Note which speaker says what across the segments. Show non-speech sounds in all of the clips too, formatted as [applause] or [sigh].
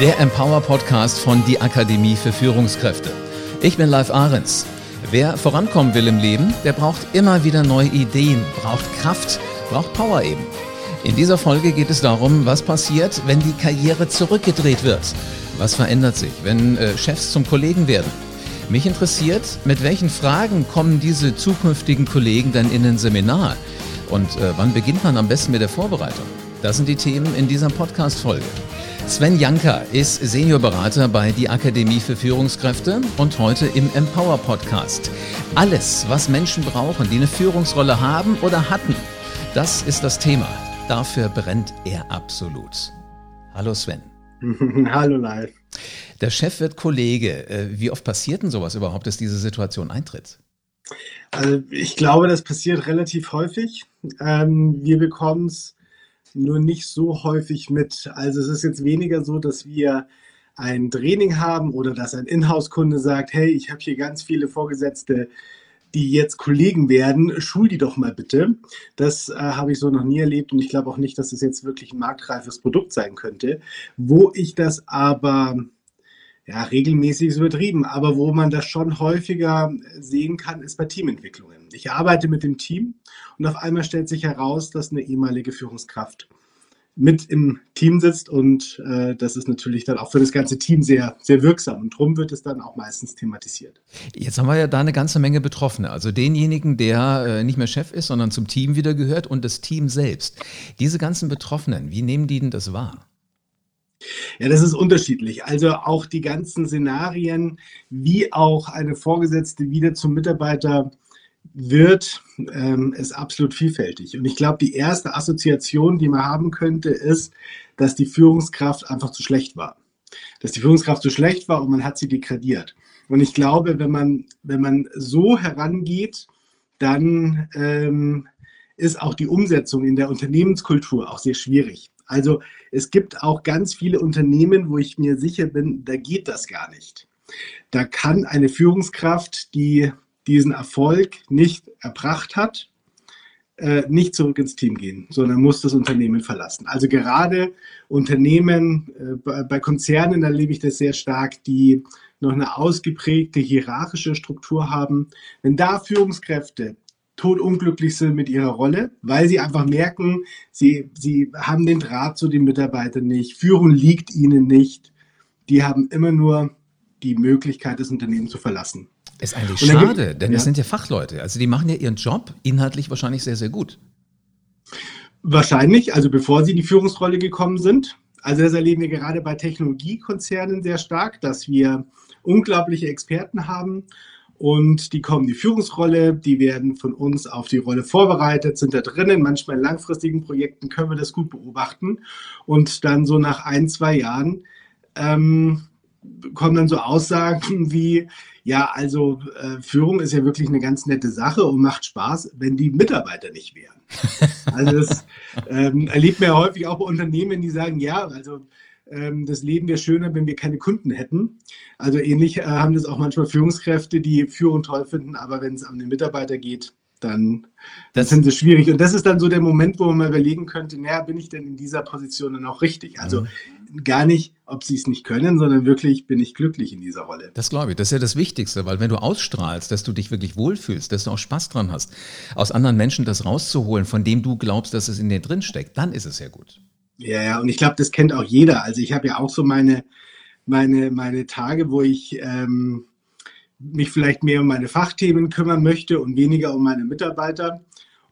Speaker 1: der Empower Podcast von Die Akademie für Führungskräfte. Ich bin Live Ahrens. Wer vorankommen will im Leben, der braucht immer wieder neue Ideen, braucht Kraft, braucht Power eben. In dieser Folge geht es darum, was passiert, wenn die Karriere zurückgedreht wird. Was verändert sich, wenn äh, Chefs zum Kollegen werden? Mich interessiert, mit welchen Fragen kommen diese zukünftigen Kollegen dann in ein Seminar? Und äh, wann beginnt man am besten mit der Vorbereitung? Das sind die Themen in dieser Podcast-Folge. Sven Janka ist Seniorberater bei die Akademie für Führungskräfte und heute im Empower Podcast. Alles, was Menschen brauchen, die eine Führungsrolle haben oder hatten, das ist das Thema. Dafür brennt er absolut. Hallo Sven. [laughs]
Speaker 2: Hallo live.
Speaker 1: Der Chef wird Kollege. Äh, wie oft passiert denn sowas überhaupt, dass diese Situation eintritt?
Speaker 2: Also ich glaube, das passiert relativ häufig. Ähm, wir bekommen es nur nicht so häufig mit. Also es ist jetzt weniger so, dass wir ein Training haben oder dass ein Inhouse-Kunde sagt, hey, ich habe hier ganz viele Vorgesetzte, die jetzt Kollegen werden, schul die doch mal bitte. Das äh, habe ich so noch nie erlebt und ich glaube auch nicht, dass es jetzt wirklich ein marktreifes Produkt sein könnte. Wo ich das aber ja, regelmäßig ist übertrieben, aber wo man das schon häufiger sehen kann, ist bei Teamentwicklungen. Ich arbeite mit dem Team und auf einmal stellt sich heraus, dass eine ehemalige Führungskraft mit im Team sitzt und äh, das ist natürlich dann auch für das ganze Team sehr, sehr wirksam und darum wird es dann auch meistens thematisiert.
Speaker 1: Jetzt haben wir ja da eine ganze Menge Betroffene, also denjenigen, der äh, nicht mehr Chef ist, sondern zum Team wieder gehört und das Team selbst. Diese ganzen Betroffenen, wie nehmen die denn das wahr?
Speaker 2: Ja, das ist unterschiedlich. Also auch die ganzen Szenarien, wie auch eine Vorgesetzte wieder zum Mitarbeiter wird, ähm, ist absolut vielfältig. Und ich glaube, die erste Assoziation, die man haben könnte, ist, dass die Führungskraft einfach zu schlecht war. Dass die Führungskraft zu schlecht war und man hat sie degradiert. Und ich glaube, wenn man, wenn man so herangeht, dann ähm, ist auch die Umsetzung in der Unternehmenskultur auch sehr schwierig. Also es gibt auch ganz viele Unternehmen, wo ich mir sicher bin, da geht das gar nicht. Da kann eine Führungskraft, die diesen Erfolg nicht erbracht hat, äh, nicht zurück ins Team gehen, sondern muss das Unternehmen verlassen. Also gerade Unternehmen, äh, bei Konzernen erlebe ich das sehr stark, die noch eine ausgeprägte hierarchische Struktur haben. Wenn da Führungskräfte totunglücklich sind mit ihrer Rolle, weil sie einfach merken, sie, sie haben den Draht zu den Mitarbeitern nicht, Führung liegt ihnen nicht. Die haben immer nur die Möglichkeit, das Unternehmen zu verlassen.
Speaker 1: Ist eigentlich schade, denn ja. das sind ja Fachleute. Also die machen ja ihren Job inhaltlich wahrscheinlich sehr, sehr gut.
Speaker 2: Wahrscheinlich, also bevor sie in die Führungsrolle gekommen sind. Also das erleben wir gerade bei Technologiekonzernen sehr stark, dass wir unglaubliche Experten haben und die kommen in die Führungsrolle, die werden von uns auf die Rolle vorbereitet, sind da drinnen. Manchmal in langfristigen Projekten können wir das gut beobachten. Und dann so nach ein, zwei Jahren ähm, kommen dann so Aussagen wie, ja, also äh, Führung ist ja wirklich eine ganz nette Sache und macht Spaß, wenn die Mitarbeiter nicht wären. [laughs] Also das ähm, erlebt man ja häufig auch bei Unternehmen, die sagen, ja, also das Leben wäre schöner, wenn wir keine Kunden hätten. Also ähnlich äh, haben das auch manchmal Führungskräfte, die Führung toll finden, aber wenn es an den Mitarbeiter geht, dann das sind sie schwierig. Und das ist dann so der Moment, wo man mal überlegen könnte, naja, bin ich denn in dieser Position dann auch richtig? Also mhm. gar nicht, ob sie es nicht können, sondern wirklich, bin ich glücklich in dieser Rolle.
Speaker 1: Das glaube ich, das ist ja das Wichtigste, weil wenn du ausstrahlst, dass du dich wirklich wohlfühlst, dass du auch Spaß dran hast, aus anderen Menschen das rauszuholen, von dem du glaubst, dass es in dir drin steckt, dann ist es ja gut.
Speaker 2: Ja, ja, und ich glaube, das kennt auch jeder. Also ich habe ja auch so meine, meine, meine Tage, wo ich ähm, mich vielleicht mehr um meine Fachthemen kümmern möchte und weniger um meine Mitarbeiter.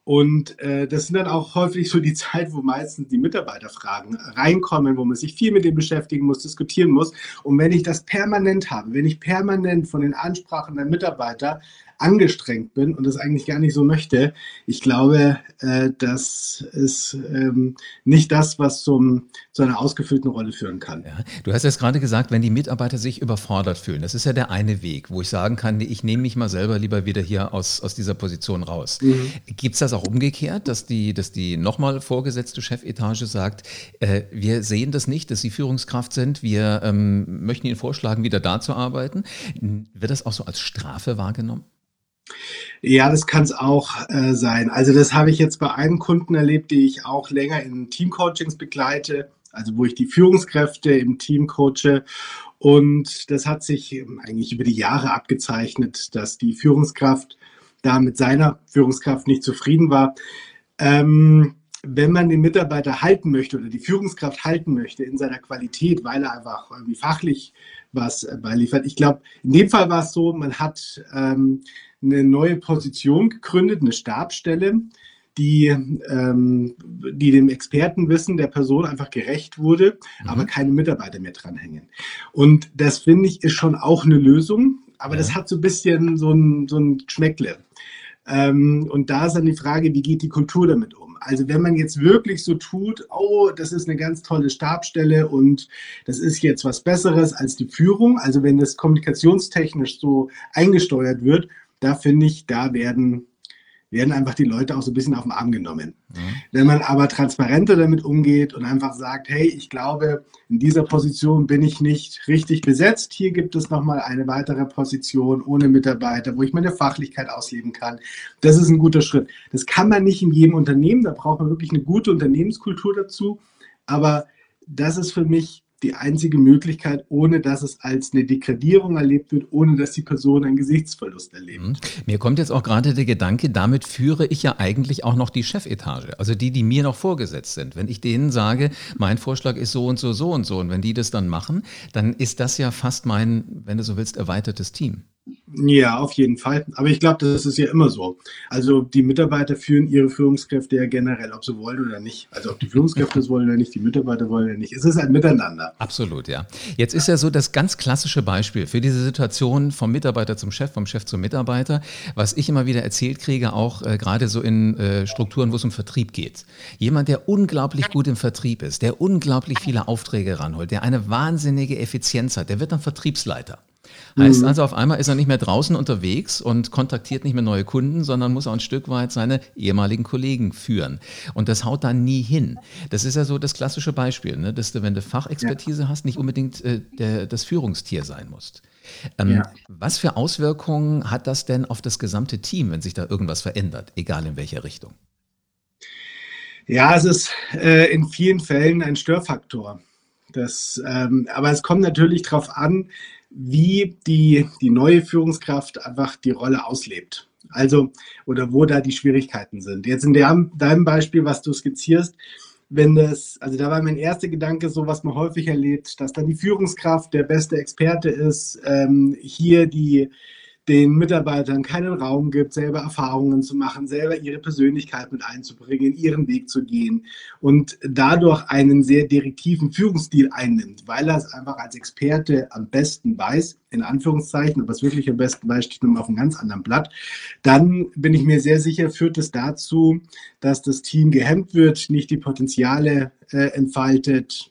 Speaker 2: Und äh, das sind dann auch häufig so die [laughs] Zeit, wo meistens die Mitarbeiterfragen reinkommen, wo man sich viel mit dem beschäftigen muss, diskutieren muss. Und wenn ich das permanent habe, wenn ich permanent von den Ansprachen der Mitarbeiter angestrengt bin und das eigentlich gar nicht so möchte, ich glaube, äh, das ist ähm, nicht das, was zum, zu einer ausgefüllten Rolle führen kann.
Speaker 1: Ja, du hast jetzt gerade gesagt, wenn die Mitarbeiter sich überfordert fühlen, das ist ja der eine Weg, wo ich sagen kann, ich nehme mich mal selber lieber wieder hier aus, aus dieser Position raus. Mhm. Gibt es das auch umgekehrt, dass die, dass die nochmal vorgesetzte Chefetage sagt, äh, wir sehen das nicht, dass Sie Führungskraft sind, wir ähm, möchten Ihnen vorschlagen, wieder da zu arbeiten. Wird das auch so als Strafe wahrgenommen?
Speaker 2: Ja, das kann es auch äh, sein. Also das habe ich jetzt bei einem Kunden erlebt, die ich auch länger in Teamcoachings begleite, also wo ich die Führungskräfte im Team coache. Und das hat sich eigentlich über die Jahre abgezeichnet, dass die Führungskraft da mit seiner Führungskraft nicht zufrieden war. Ähm, wenn man den Mitarbeiter halten möchte oder die Führungskraft halten möchte in seiner Qualität, weil er einfach irgendwie fachlich was beiliefert. Ich glaube, in dem Fall war es so, man hat ähm, eine neue Position gegründet, eine Stabstelle, die, ähm, die dem Expertenwissen der Person einfach gerecht wurde, mhm. aber keine Mitarbeiter mehr dranhängen. Und das finde ich ist schon auch eine Lösung, aber ja. das hat so ein bisschen so ein, so ein Schmeckle. Ähm, und da ist dann die Frage, wie geht die Kultur damit um? Also wenn man jetzt wirklich so tut, oh, das ist eine ganz tolle Stabstelle und das ist jetzt was Besseres als die Führung, also wenn das kommunikationstechnisch so eingesteuert wird, da finde ich, da werden werden einfach die Leute auch so ein bisschen auf den Arm genommen. Mhm. Wenn man aber transparenter damit umgeht und einfach sagt, hey, ich glaube, in dieser Position bin ich nicht richtig besetzt. Hier gibt es nochmal eine weitere Position ohne Mitarbeiter, wo ich meine Fachlichkeit ausleben kann. Das ist ein guter Schritt. Das kann man nicht in jedem Unternehmen. Da braucht man wirklich eine gute Unternehmenskultur dazu. Aber das ist für mich die einzige Möglichkeit, ohne dass es als eine Degradierung erlebt wird, ohne dass die Person einen Gesichtsverlust erlebt. Mhm.
Speaker 1: Mir kommt jetzt auch gerade der Gedanke, damit führe ich ja eigentlich auch noch die Chefetage, also die, die mir noch vorgesetzt sind. Wenn ich denen sage, mein Vorschlag ist so und so, so und so, und wenn die das dann machen, dann ist das ja fast mein, wenn du so willst, erweitertes Team.
Speaker 2: Ja, auf jeden Fall. Aber ich glaube, das ist ja immer so. Also die Mitarbeiter führen ihre Führungskräfte ja generell, ob sie wollen oder nicht. Also ob die Führungskräfte es wollen oder nicht, die Mitarbeiter wollen oder nicht. Es ist ein Miteinander.
Speaker 1: Absolut, ja. Jetzt ist ja so das ganz klassische Beispiel für diese Situation vom Mitarbeiter zum Chef, vom Chef zum Mitarbeiter, was ich immer wieder erzählt kriege, auch äh, gerade so in äh, Strukturen, wo es um Vertrieb geht. Jemand, der unglaublich gut im Vertrieb ist, der unglaublich viele Aufträge ranholt, der eine wahnsinnige Effizienz hat, der wird dann Vertriebsleiter. Heißt mhm. also, auf einmal ist er nicht mehr draußen unterwegs und kontaktiert nicht mehr neue Kunden, sondern muss auch ein Stück weit seine ehemaligen Kollegen führen. Und das haut dann nie hin. Das ist ja so das klassische Beispiel, ne? dass du, wenn du Fachexpertise ja. hast, nicht unbedingt äh, der, das Führungstier sein musst. Ähm, ja. Was für Auswirkungen hat das denn auf das gesamte Team, wenn sich da irgendwas verändert, egal in welcher Richtung?
Speaker 2: Ja, es ist äh, in vielen Fällen ein Störfaktor. Das, ähm, aber es kommt natürlich darauf an, wie die, die neue Führungskraft einfach die Rolle auslebt. Also, oder wo da die Schwierigkeiten sind. Jetzt in der, deinem Beispiel, was du skizzierst, wenn das, also da war mein erster Gedanke so, was man häufig erlebt, dass dann die Führungskraft der beste Experte ist, ähm, hier die, den Mitarbeitern keinen Raum gibt, selber Erfahrungen zu machen, selber ihre Persönlichkeit mit einzubringen, ihren Weg zu gehen und dadurch einen sehr direktiven Führungsstil einnimmt, weil er es einfach als Experte am besten weiß, in Anführungszeichen, aber es wirklich am besten weiß, steht nur auf einem ganz anderen Blatt, dann bin ich mir sehr sicher, führt es dazu, dass das Team gehemmt wird, nicht die Potenziale äh, entfaltet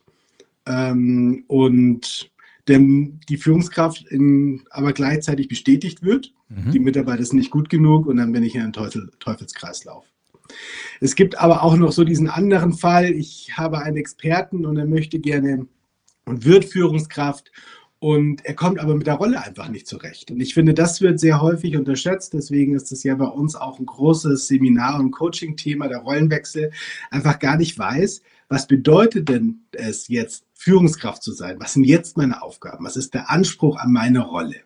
Speaker 2: ähm, und denn die Führungskraft in, aber gleichzeitig bestätigt wird. Mhm. Die Mitarbeiter sind nicht gut genug und dann bin ich in einem Teufel, Teufelskreislauf. Es gibt aber auch noch so diesen anderen Fall. Ich habe einen Experten und er möchte gerne und wird Führungskraft und er kommt aber mit der Rolle einfach nicht zurecht. Und ich finde, das wird sehr häufig unterschätzt. Deswegen ist es ja bei uns auch ein großes Seminar- und Coaching-Thema, der Rollenwechsel, einfach gar nicht weiß, was bedeutet denn es jetzt, Führungskraft zu sein? Was sind jetzt meine Aufgaben? Was ist der Anspruch an meine Rolle?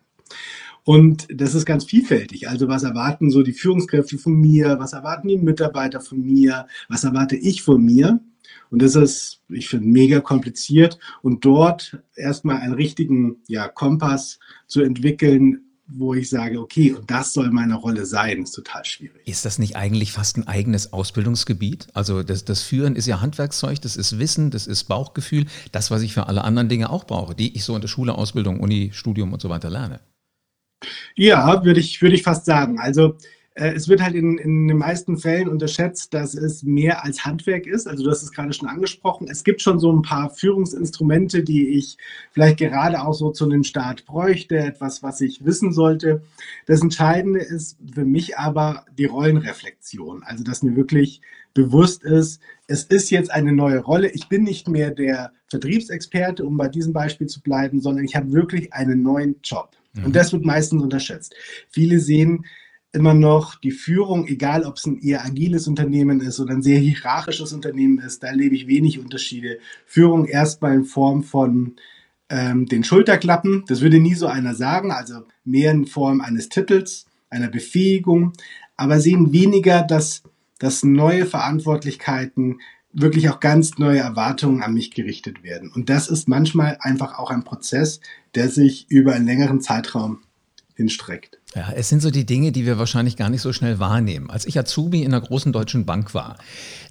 Speaker 2: Und das ist ganz vielfältig. Also was erwarten so die Führungskräfte von mir? Was erwarten die Mitarbeiter von mir? Was erwarte ich von mir? Und das ist, ich finde, mega kompliziert. Und dort erstmal einen richtigen ja, Kompass zu entwickeln, wo ich sage, okay, und das soll meine Rolle sein, ist total schwierig.
Speaker 1: Ist das nicht eigentlich fast ein eigenes Ausbildungsgebiet? Also das, das Führen ist ja Handwerkszeug, das ist Wissen, das ist Bauchgefühl, das, was ich für alle anderen Dinge auch brauche, die ich so in der Schule, Ausbildung, Uni, Studium und so weiter lerne.
Speaker 2: Ja, würde ich, würde ich fast sagen. Also es wird halt in, in den meisten Fällen unterschätzt, dass es mehr als Handwerk ist. Also du hast es gerade schon angesprochen. Es gibt schon so ein paar Führungsinstrumente, die ich vielleicht gerade auch so zu einem Start bräuchte, etwas, was ich wissen sollte. Das Entscheidende ist für mich aber die Rollenreflexion. Also dass mir wirklich bewusst ist, es ist jetzt eine neue Rolle. Ich bin nicht mehr der Vertriebsexperte, um bei diesem Beispiel zu bleiben, sondern ich habe wirklich einen neuen Job. Und mhm. das wird meistens unterschätzt. Viele sehen immer noch die Führung, egal ob es ein eher agiles Unternehmen ist oder ein sehr hierarchisches Unternehmen ist, da erlebe ich wenig Unterschiede. Führung erstmal in Form von ähm, den Schulterklappen, das würde nie so einer sagen, also mehr in Form eines Titels, einer Befähigung, aber sehen weniger, dass, dass neue Verantwortlichkeiten wirklich auch ganz neue Erwartungen an mich gerichtet werden. Und das ist manchmal einfach auch ein Prozess, der sich über einen längeren Zeitraum hinstreckt.
Speaker 1: Ja, es sind so die Dinge, die wir wahrscheinlich gar nicht so schnell wahrnehmen. Als ich Azubi in einer großen deutschen Bank war,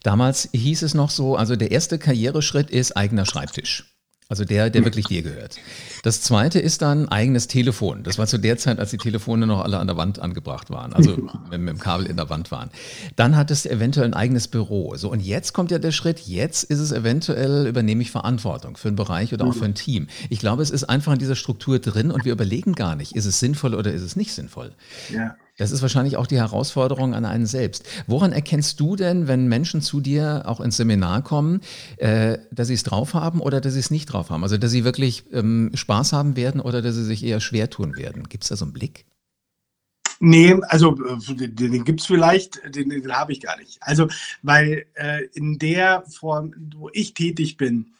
Speaker 1: damals hieß es noch so, also der erste Karriereschritt ist eigener Schreibtisch. Also der, der wirklich dir gehört. Das zweite ist dann eigenes Telefon. Das war zu der Zeit, als die Telefone noch alle an der Wand angebracht waren, also mit, mit dem Kabel in der Wand waren. Dann hattest du eventuell ein eigenes Büro. So, und jetzt kommt ja der Schritt, jetzt ist es eventuell, übernehme ich Verantwortung für einen Bereich oder auch für ein Team. Ich glaube, es ist einfach in dieser Struktur drin und wir überlegen gar nicht, ist es sinnvoll oder ist es nicht sinnvoll. Ja. Das ist wahrscheinlich auch die Herausforderung an einen selbst. Woran erkennst du denn, wenn Menschen zu dir auch ins Seminar kommen, äh, dass sie es drauf haben oder dass sie es nicht drauf haben? Also, dass sie wirklich ähm, Spaß haben werden oder dass sie sich eher schwer tun werden? Gibt es da so einen Blick?
Speaker 2: Nee, also den, den gibt es vielleicht, den, den habe ich gar nicht. Also, weil äh, in der Form, wo ich tätig bin,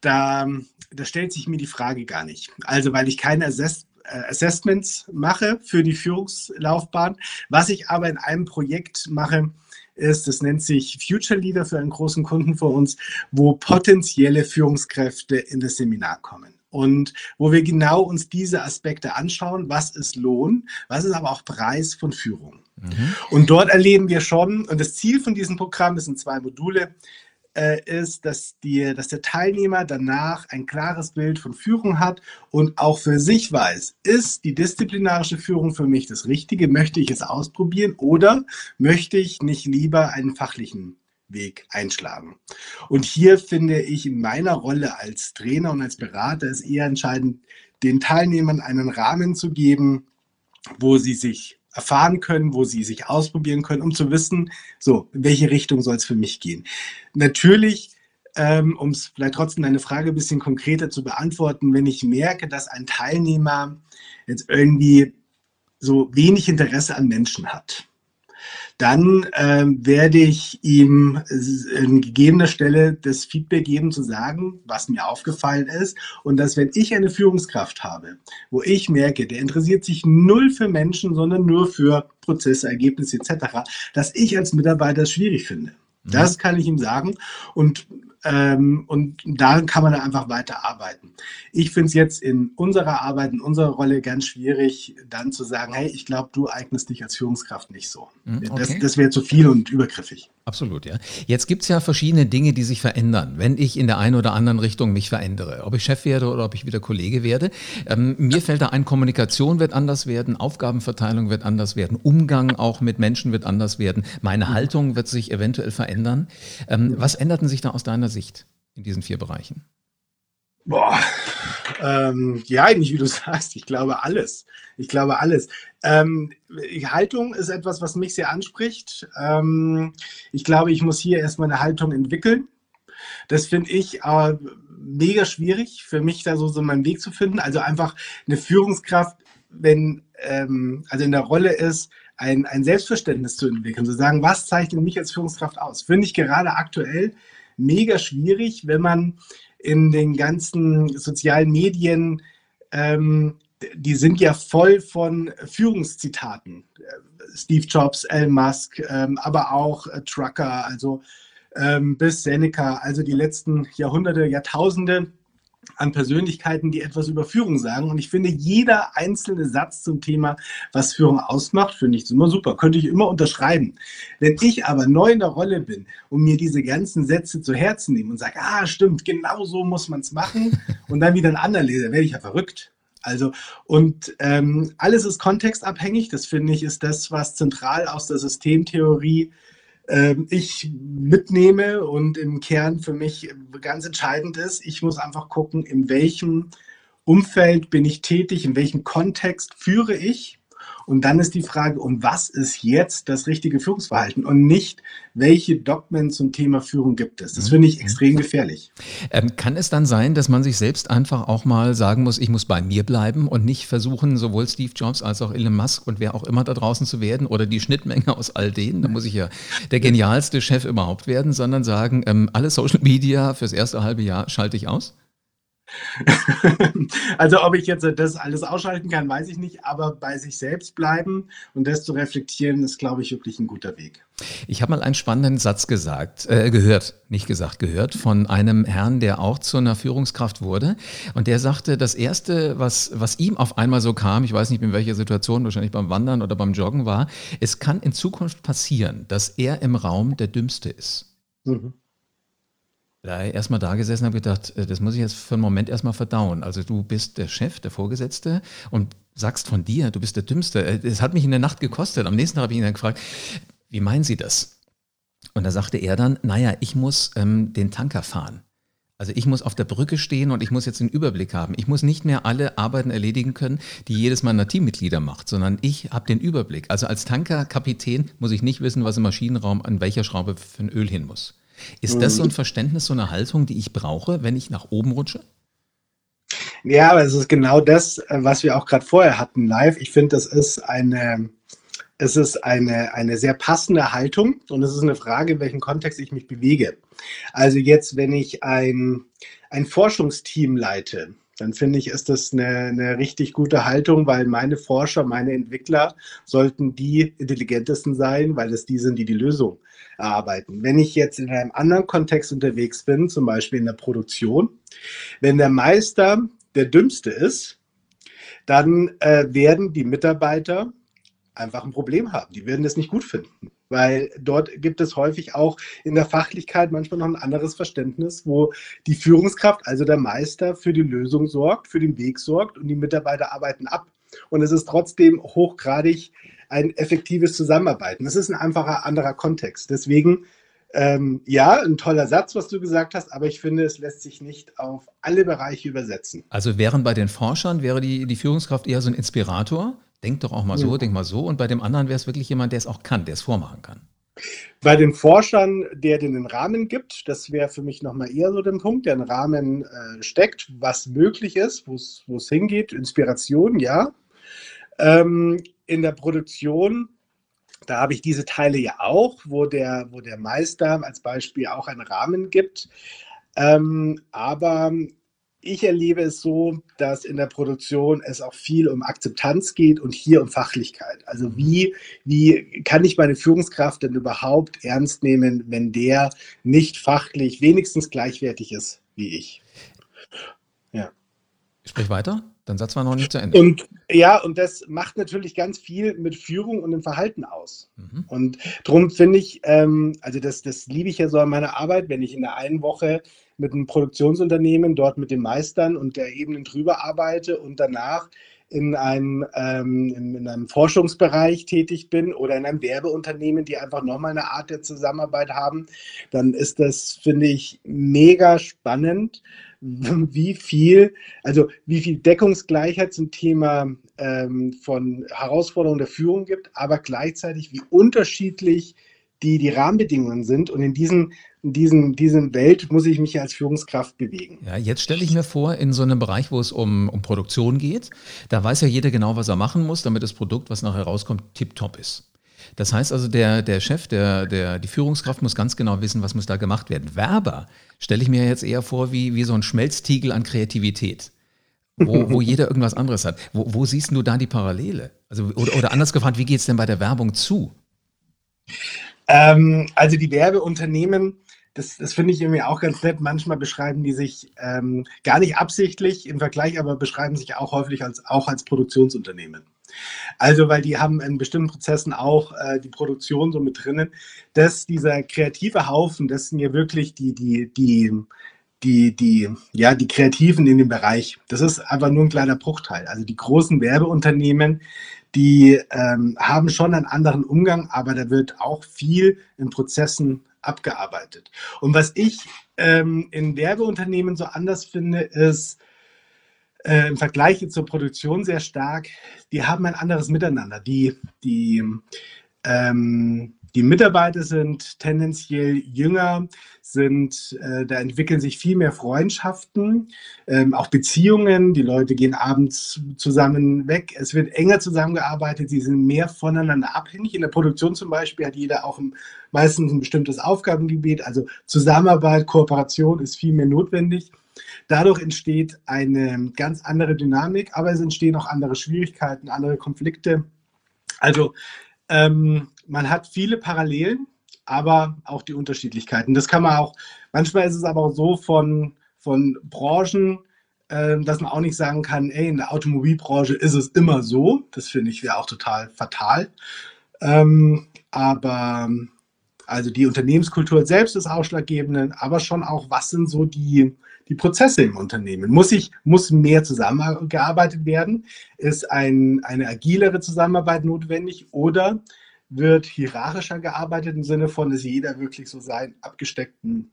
Speaker 2: da, da stellt sich mir die Frage gar nicht. Also, weil ich keine Assess Assessments mache für die Führungslaufbahn. Was ich aber in einem Projekt mache, ist, das nennt sich Future Leader für einen großen Kunden von uns, wo potenzielle Führungskräfte in das Seminar kommen. Und wo wir genau uns diese Aspekte anschauen, was ist Lohn, was ist aber auch Preis von Führung. Mhm. Und dort erleben wir schon, und das Ziel von diesem Programm, das sind zwei Module, äh, ist, dass, die, dass der Teilnehmer danach ein klares Bild von Führung hat und auch für sich weiß, ist die disziplinarische Führung für mich das Richtige? Möchte ich es ausprobieren oder möchte ich nicht lieber einen fachlichen Weg einschlagen. Und hier finde ich in meiner Rolle als Trainer und als Berater es eher entscheidend, den Teilnehmern einen Rahmen zu geben, wo sie sich erfahren können, wo sie sich ausprobieren können, um zu wissen, so, in welche Richtung soll es für mich gehen. Natürlich, ähm, um es vielleicht trotzdem deine Frage ein bisschen konkreter zu beantworten, wenn ich merke, dass ein Teilnehmer jetzt irgendwie so wenig Interesse an Menschen hat, dann ähm, werde ich ihm an gegebener Stelle das Feedback geben, zu sagen, was mir aufgefallen ist. Und dass, wenn ich eine Führungskraft habe, wo ich merke, der interessiert sich null für Menschen, sondern nur für Prozesse, Ergebnisse etc., dass ich als Mitarbeiter es schwierig finde. Das mhm. kann ich ihm sagen. Und ähm, und daran kann man dann einfach weiter arbeiten. Ich finde es jetzt in unserer Arbeit, in unserer Rolle ganz schwierig, dann zu sagen, hey, ich glaube, du eignest dich als Führungskraft nicht so. Mhm, okay. Das, das wäre zu viel und übergriffig.
Speaker 1: Absolut, ja. Jetzt gibt es ja verschiedene Dinge, die sich verändern, wenn ich in der einen oder anderen Richtung mich verändere. Ob ich Chef werde oder ob ich wieder Kollege werde. Ähm, mir fällt da ein, Kommunikation wird anders werden, Aufgabenverteilung wird anders werden, Umgang auch mit Menschen wird anders werden, meine Haltung wird sich eventuell verändern. Ähm, was änderten sich da aus deiner Sicht in diesen vier Bereichen?
Speaker 2: Boah, ähm, ja, eigentlich wie du [laughs] sagst, ich glaube alles. Ich glaube alles. Ähm, Haltung ist etwas, was mich sehr anspricht. Ähm, ich glaube, ich muss hier erstmal eine Haltung entwickeln. Das finde ich äh, mega schwierig, für mich da so, so meinen Weg zu finden. Also einfach eine Führungskraft, wenn, ähm, also in der Rolle ist, ein, ein Selbstverständnis zu entwickeln, zu sagen, was zeichnet mich als Führungskraft aus? Finde ich gerade aktuell mega schwierig, wenn man in den ganzen sozialen Medien, ähm, die sind ja voll von Führungszitaten. Steve Jobs, Elon Musk, ähm, aber auch äh, Trucker, also ähm, bis Seneca, also die letzten Jahrhunderte, Jahrtausende an Persönlichkeiten, die etwas über Führung sagen. Und ich finde, jeder einzelne Satz zum Thema, was Führung ausmacht, finde ich immer super. Könnte ich immer unterschreiben. Wenn ich aber neu in der Rolle bin und mir diese ganzen Sätze zu Herzen nehme und sage, ah, stimmt, genau so muss man es machen [laughs] und dann wieder ein anderer lese, werde ich ja verrückt. Also, und ähm, alles ist kontextabhängig. Das finde ich, ist das, was zentral aus der Systemtheorie ähm, ich mitnehme und im Kern für mich ganz entscheidend ist, ich muss einfach gucken, in welchem Umfeld bin ich tätig, in welchem Kontext führe ich Und dann ist die Frage, und was ist jetzt das richtige Führungsverhalten und nicht, welche Dogmen zum Thema Führung gibt es. Das finde ich extrem gefährlich.
Speaker 1: Ähm, kann es dann sein, dass man sich selbst einfach auch mal sagen muss, ich muss bei mir bleiben und nicht versuchen, sowohl Steve Jobs als auch Elon Musk und wer auch immer da draußen zu werden oder die Schnittmenge aus all denen, da muss ich ja der genialste Chef überhaupt werden, sondern sagen, ähm, alle Social Media fürs erste halbe Jahr schalte ich aus? [laughs]
Speaker 2: also ob ich jetzt das alles ausschalten kann, weiß ich nicht, aber bei sich selbst bleiben und das zu reflektieren, ist, glaube ich, wirklich ein guter Weg.
Speaker 1: Ich habe mal einen spannenden Satz gesagt, äh, gehört, nicht gesagt, gehört, von einem Herrn, der auch zu einer Führungskraft wurde. Und der sagte, das Erste, was, was ihm auf einmal so kam, ich weiß nicht in welcher Situation, wahrscheinlich beim Wandern oder beim Joggen war, es kann in Zukunft passieren, dass er im Raum der Dümmste ist. Mhm erstmal da gesessen habe gedacht, äh, das muss ich jetzt für einen Moment erstmal verdauen. Also du bist der Chef, der Vorgesetzte und sagst von dir, du bist der Dümmste. Äh, es hat mich in der Nacht gekostet. Am nächsten Tag habe ich ihn dann gefragt, wie meinen Sie das? Und da sagte er dann, naja, ich muss ähm, den Tanker fahren. Also ich muss auf der Brücke stehen und ich muss jetzt den Überblick haben. Ich muss nicht mehr alle Arbeiten erledigen können, die jedes meiner Teammitglieder macht, sondern ich habe den Überblick. Also als Tankerkapitän muss ich nicht wissen, was im Maschinenraum an welcher Schraube für ein Öl hin muss. Ist das so ein mhm. Verständnis, so eine Haltung, die ich brauche, wenn ich nach oben rutsche?
Speaker 2: Ja, aber es ist genau das, äh, was wir auch gerade vorher hatten live. Ich finde, das ist eine, es ist eine, eine sehr passende Haltung und es ist eine Frage, in welchem Kontext ich mich bewege. Also jetzt, wenn ich ein, ein Forschungsteam leite, dann finde ich, ist das eine, eine richtig gute Haltung, weil meine Forscher, meine Entwickler sollten die intelligentesten sein, weil es die sind, die die Lösung erarbeiten. Wenn ich jetzt in einem anderen Kontext unterwegs bin, zum Beispiel in der Produktion, wenn der Meister der Dümmste ist, dann äh, werden die Mitarbeiter einfach ein Problem haben. Die werden das nicht gut finden, weil dort gibt es häufig auch in der Fachlichkeit manchmal noch ein anderes Verständnis, wo die Führungskraft, also der Meister, für die Lösung sorgt, für den Weg sorgt und die Mitarbeiter arbeiten ab. Und es ist trotzdem hochgradig ein effektives Zusammenarbeiten. Das ist ein einfacher anderer Kontext. Deswegen ähm, ja, ein toller Satz, was du gesagt hast, aber ich finde, es lässt sich nicht auf alle Bereiche übersetzen.
Speaker 1: Also während bei den Forschern wäre die, die Führungskraft eher so ein Inspirator, denk doch auch mal so, ja. denk mal so. Und bei dem anderen wäre es wirklich jemand, der es auch kann, der es vormachen kann.
Speaker 2: Bei den Forschern, der den Rahmen gibt, das wäre für mich nochmal eher so der Punkt, der einen Rahmen äh, steckt, was möglich ist, wo es hingeht, Inspiration, ja. Ähm, in der Produktion, da habe ich diese Teile ja auch, wo der, wo der Meister als Beispiel auch einen Rahmen gibt. Ähm, aber ich erlebe es so, dass in der Produktion es auch viel um Akzeptanz geht und hier um Fachlichkeit. Also wie, wie kann ich meine Führungskraft denn überhaupt ernst nehmen, wenn der nicht fachlich wenigstens gleichwertig ist wie ich?
Speaker 1: Ja. Sprich weiter. Dein Satz war noch nicht zu Ende.
Speaker 2: Und ja, und das macht natürlich ganz viel mit Führung und dem Verhalten aus. Mhm. Und darum finde ich, ähm, also das, das liebe ich ja so an meiner Arbeit, wenn ich in der einen Woche mit einem Produktionsunternehmen dort mit den Meistern und der Ebenen drüber arbeite und danach in einem, ähm, in einem Forschungsbereich tätig bin oder in einem Werbeunternehmen, die einfach nochmal eine Art der Zusammenarbeit haben, dann ist das, finde ich, mega spannend, [laughs] wie viel, also wie viel Deckungsgleichheit zum Thema ähm, von Herausforderungen der Führung gibt, aber gleichzeitig wie unterschiedlich die, die Rahmenbedingungen sind. Und in diesen in diesen, diesen Welt muss ich mich als Führungskraft bewegen.
Speaker 1: Ja, jetzt stelle ich mir vor, in so einem Bereich, wo es um, um Produktion geht, da weiß ja jeder genau, was er machen muss, damit das Produkt, was nachher rauskommt, tipptopp ist. Das heißt also, der, der Chef, der, der, die Führungskraft muss ganz genau wissen, was muss da gemacht werden. Werber stelle ich mir jetzt eher vor wie, wie so ein Schmelztiegel an Kreativität, wo, wo [laughs] jeder irgendwas anderes hat. Wo, wo siehst du da die Parallele? Also, oder, oder anders gefragt, wie geht es denn bei der Werbung zu?
Speaker 2: Ähm, also die Werbeunternehmen das, das finde ich irgendwie auch ganz nett. Manchmal beschreiben die sich ähm, gar nicht absichtlich im Vergleich, aber beschreiben sich auch häufig als, auch als Produktionsunternehmen. Also, weil die haben in bestimmten Prozessen auch äh, die Produktion so mit drinnen, dass dieser kreative Haufen, das sind ja wirklich die, die, die, die, die, ja, die Kreativen in dem Bereich. Das ist einfach nur ein kleiner Bruchteil. Also die großen Werbeunternehmen, die ähm, haben schon einen anderen Umgang, aber da wird auch viel in Prozessen abgearbeitet. Und was ich ähm, in Werbeunternehmen so anders finde, ist, äh, im Vergleich zur Produktion sehr stark, die haben ein anderes Miteinander. Die, die, ähm, die Mitarbeiter sind tendenziell jünger, sind, äh, da entwickeln sich viel mehr Freundschaften, ähm, auch Beziehungen. Die Leute gehen abends zusammen weg. Es wird enger zusammengearbeitet. Sie sind mehr voneinander abhängig. In der Produktion zum Beispiel hat jeder auch ein, meistens ein bestimmtes Aufgabengebiet. Also Zusammenarbeit, Kooperation ist viel mehr notwendig. Dadurch entsteht eine ganz andere Dynamik, aber es entstehen auch andere Schwierigkeiten, andere Konflikte. Also ähm, man hat viele Parallelen, aber auch die Unterschiedlichkeiten. Das kann man auch, manchmal ist es aber auch so von, von Branchen, äh, dass man auch nicht sagen kann, ey, in der Automobilbranche ist es immer so. Das finde ich wäre auch total fatal. Ähm, aber also die Unternehmenskultur selbst ist ausschlaggebend, aber schon auch, was sind so die, die Prozesse im Unternehmen? Muss ich, muss mehr zusammengearbeitet werden? Ist ein, eine agilere Zusammenarbeit notwendig oder wird hierarchischer gearbeitet im Sinne von, dass jeder wirklich so seinen abgesteckten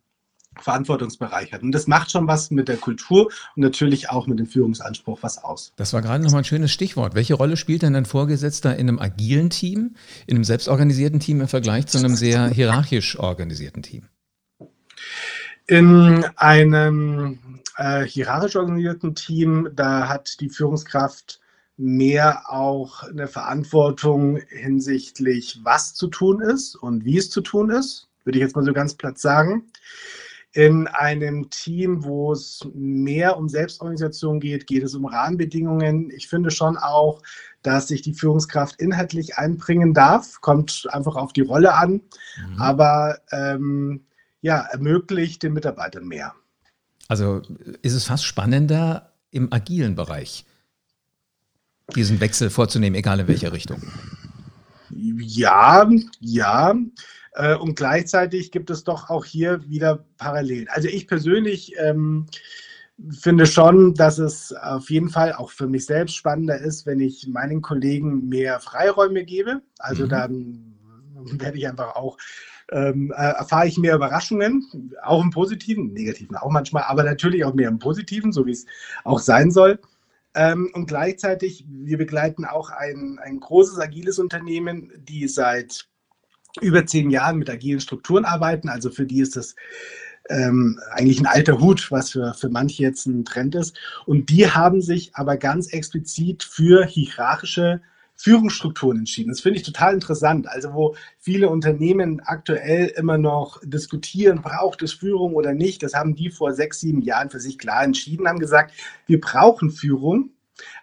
Speaker 2: Verantwortungsbereich hat. Und das macht schon was mit der Kultur und natürlich auch mit dem Führungsanspruch was aus.
Speaker 1: Das war gerade nochmal ein schönes Stichwort. Welche Rolle spielt denn ein Vorgesetzter in einem agilen Team, in einem selbstorganisierten Team im Vergleich zu einem sehr hierarchisch organisierten Team?
Speaker 2: In einem äh, hierarchisch organisierten Team, da hat die Führungskraft mehr auch eine Verantwortung hinsichtlich, was zu tun ist und wie es zu tun ist, würde ich jetzt mal so ganz platt sagen. In einem Team, wo es mehr um Selbstorganisation geht, geht es um Rahmenbedingungen. Ich finde schon auch, dass sich die Führungskraft inhaltlich einbringen darf, kommt einfach auf die Rolle an, mhm. aber ähm, ja, ermöglicht den Mitarbeitern mehr.
Speaker 1: Also ist es fast spannender im agilen Bereich, diesen Wechsel vorzunehmen, egal in welche Richtung.
Speaker 2: Ja, ja. Äh, und gleichzeitig gibt es doch auch hier wieder Parallelen. Also ich persönlich ähm, finde schon, dass es auf jeden Fall auch für mich selbst spannender ist, wenn ich meinen Kollegen mehr Freiräume gebe. Also mhm. dann werde ich einfach auch ähm, äh, erfahre ich mehr Überraschungen, auch im Positiven, Negativen auch manchmal, aber natürlich auch mehr im Positiven, so wie es auch sein soll. Ähm, und gleichzeitig, wir begleiten auch ein, ein großes agiles Unternehmen, die seit über zehn Jahren mit agilen Strukturen arbeiten. Also für die ist das ähm, eigentlich ein alter Hut, was für, für manche jetzt ein Trend ist. Und die haben sich aber ganz explizit für hierarchische Führungsstrukturen entschieden. Das finde ich total interessant. Also wo viele Unternehmen aktuell immer noch diskutieren, braucht es Führung oder nicht, das haben die vor sechs, sieben Jahren für sich klar entschieden, haben gesagt, wir brauchen Führung,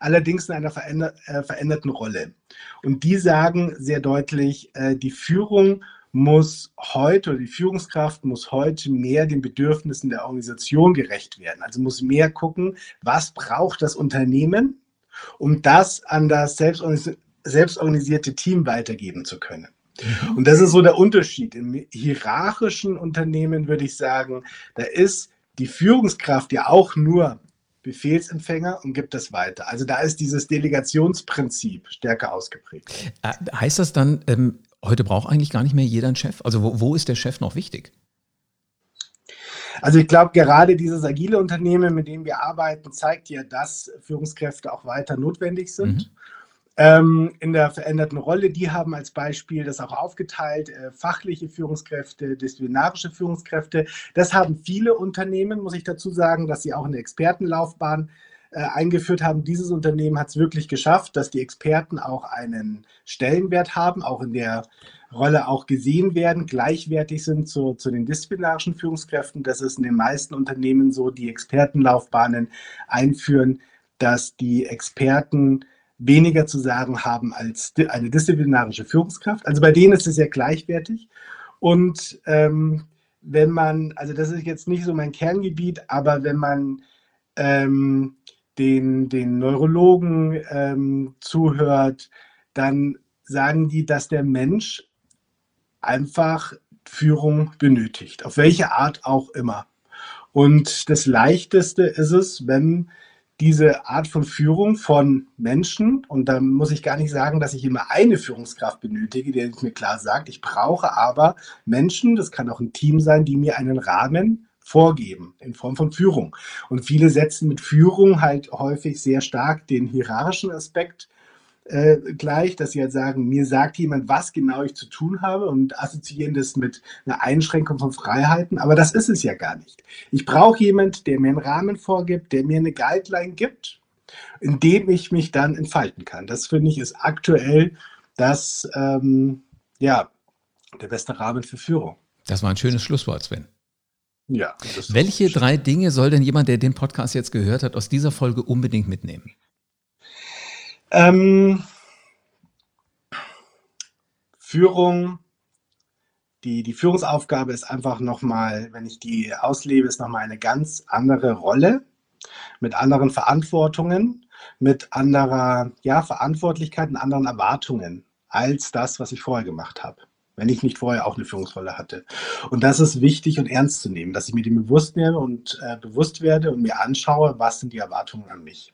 Speaker 2: allerdings in einer veränder äh, veränderten Rolle. Und die sagen sehr deutlich, äh, die Führung muss heute oder die Führungskraft muss heute mehr den Bedürfnissen der Organisation gerecht werden. Also muss mehr gucken, was braucht das Unternehmen, um das an das selbstorganisierte Team weitergeben zu können. Und das ist so der Unterschied. Im hierarchischen Unternehmen würde ich sagen, da ist die Führungskraft ja auch nur Befehlsempfänger und gibt das weiter. Also da ist dieses Delegationsprinzip stärker ausgeprägt.
Speaker 1: Äh, heißt das dann, ähm, heute braucht eigentlich gar nicht mehr jeder einen Chef? Also wo, wo ist der Chef noch wichtig?
Speaker 2: Also ich glaube, gerade dieses agile Unternehmen, mit dem wir arbeiten, zeigt ja, dass Führungskräfte auch weiter notwendig sind. Mhm ähm, in der veränderten Rolle. Die haben als Beispiel das auch aufgeteilt, äh, fachliche Führungskräfte, disziplinarische Führungskräfte. Das haben viele Unternehmen, muss ich dazu sagen, dass sie auch eine Expertenlaufbahn äh, eingeführt haben. Dieses Unternehmen hat es wirklich geschafft, dass die Experten auch einen Stellenwert haben, auch in der Rolle auch gesehen werden, gleichwertig sind zu, zu den disziplinarischen Führungskräften. Das ist in den meisten Unternehmen so, die Expertenlaufbahnen einführen, dass die Experten weniger zu sagen haben als eine disziplinarische Führungskraft. Also bei denen ist es ja gleichwertig. Und ähm, wenn man, also das ist jetzt nicht so mein Kerngebiet, aber wenn man ähm, den, den Neurologen ähm, zuhört, dann sagen die, dass der Mensch einfach Führung benötigt, auf welche Art auch immer. Und das Leichteste ist es, wenn diese Art von Führung von Menschen, und da muss ich gar nicht sagen, dass ich immer eine Führungskraft benötige, die mir klar sagt, ich brauche aber Menschen, das kann auch ein Team sein, die mir einen Rahmen vorgeben in Form von Führung. Und viele setzen mit Führung halt häufig sehr stark den hierarchischen Aspekt äh, gleich, dass sie halt sagen, mir sagt jemand, was genau ich zu tun habe und assoziieren das mit einer Einschränkung von Freiheiten. Aber das ist es ja gar nicht. Ich brauche jemand, der mir einen Rahmen vorgibt, der mir eine Guideline gibt, in dem ich mich dann entfalten kann. Das finde ich ist aktuell das, ähm, ja, der beste Rahmen für Führung.
Speaker 1: Das war ein schönes Schlusswort, Sven.
Speaker 2: Ja.
Speaker 1: Welche drei Dinge soll denn jemand, der den Podcast jetzt gehört hat, aus dieser Folge unbedingt mitnehmen?
Speaker 2: Ähm, Führung, die, die Führungsaufgabe ist einfach nochmal, wenn ich die auslebe, ist nochmal eine ganz andere Rolle mit anderen Verantwortungen, mit anderer ja, Verantwortlichkeit und anderen Erwartungen als das, was ich vorher gemacht habe wenn ich nicht vorher auch eine Führungsrolle hatte. Und das ist wichtig und ernst zu nehmen, dass ich mir dem bewusst nehme und äh, bewusst werde und mir anschaue, was sind die Erwartungen an mich.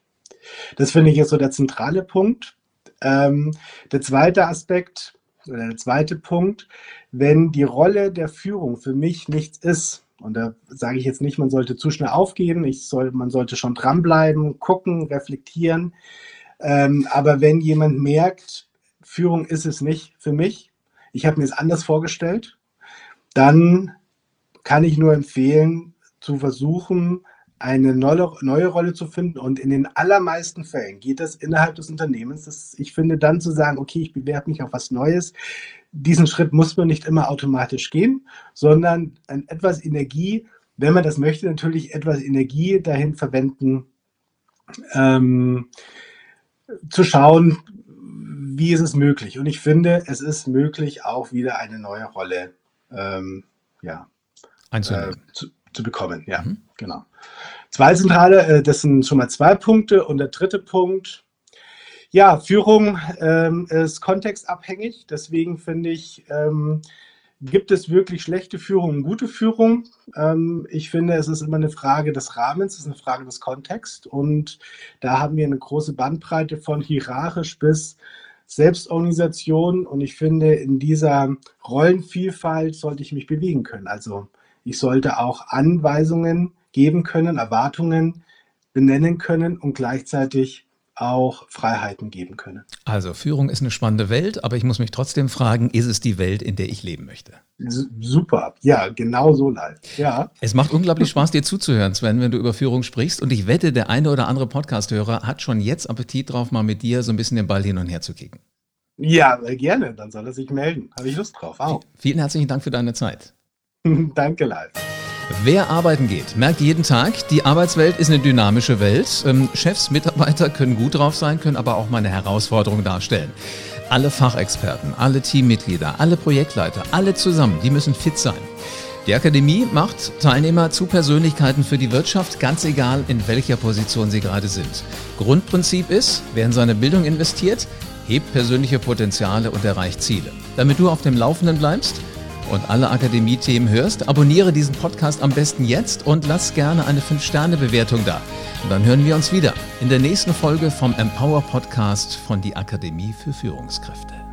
Speaker 2: Das finde ich jetzt so der zentrale Punkt. Ähm, der zweite Aspekt oder der zweite Punkt, wenn die Rolle der Führung für mich nichts ist, und da sage ich jetzt nicht, man sollte zu schnell aufgeben, ich soll, man sollte schon dranbleiben, gucken, reflektieren. Ähm, aber wenn jemand merkt, Führung ist es nicht für mich, ich habe mir es anders vorgestellt, dann kann ich nur empfehlen, zu versuchen, eine neue, neue Rolle zu finden. Und in den allermeisten Fällen geht das innerhalb des Unternehmens. Das, ich finde dann zu sagen, okay, ich bewerbe mich auf was Neues. Diesen Schritt muss man nicht immer automatisch gehen, sondern etwas Energie, wenn man das möchte, natürlich etwas Energie dahin verwenden, ähm, zu schauen, wie ist es möglich? Und ich finde, es ist möglich, auch wieder eine neue Rolle ähm, ja, äh, zu, zu, bekommen. Ja, mhm. genau. Zwei zentrale, äh, das sind schon mal zwei Punkte. Und der dritte Punkt, ja, Führung ähm, ist kontextabhängig. Deswegen finde ich, ähm, gibt es wirklich schlechte Führung und gute Führung? Ähm, ich finde, es ist immer eine Frage des Rahmens, es ist eine Frage des Kontexts. Und da haben wir eine große Bandbreite von hierarchisch bis Selbstorganisation und ich finde, in dieser Rollenvielfalt sollte ich mich bewegen können. Also ich sollte auch Anweisungen geben können, Erwartungen benennen können und gleichzeitig auch Freiheiten geben können.
Speaker 1: Also Führung ist eine spannende Welt, aber ich muss mich trotzdem fragen, ist es die Welt, in der ich leben möchte?
Speaker 2: Super, ja, genau so live. Ja.
Speaker 1: Es macht unglaublich Spaß, dir zuzuhören, Sven, wenn du über Führung sprichst. Und ich wette, der eine oder andere Podcast-Hörer hat schon jetzt Appetit drauf, mal mit dir so ein bisschen den Ball hin und her zu kicken.
Speaker 2: Ja, gerne, dann soll er sich melden. Habe ich Lust drauf.
Speaker 1: Auch. Vielen herzlichen Dank für deine Zeit. [laughs]
Speaker 2: Danke, live.
Speaker 1: Wer arbeiten geht, merkt jeden Tag, die Arbeitswelt ist eine dynamische Welt. Ähm, Chefs, Mitarbeiter können gut drauf sein, können aber auch mal eine Herausforderung darstellen. Alle Fachexperten, alle Teammitglieder, alle Projektleiter, alle zusammen, die müssen fit sein. Die Akademie macht Teilnehmer zu Persönlichkeiten für die Wirtschaft, ganz egal in welcher Position sie gerade sind. Grundprinzip ist, wer in seine Bildung investiert, hebt persönliche Potenziale und erreicht Ziele. Damit du auf dem Laufenden bleibst, und alle Akademie-Themen hörst, abonniere diesen Podcast am besten jetzt und lass gerne eine 5-Sterne-Bewertung da. Und dann hören wir uns wieder in der nächsten Folge vom Empower Podcast von die Akademie für Führungskräfte.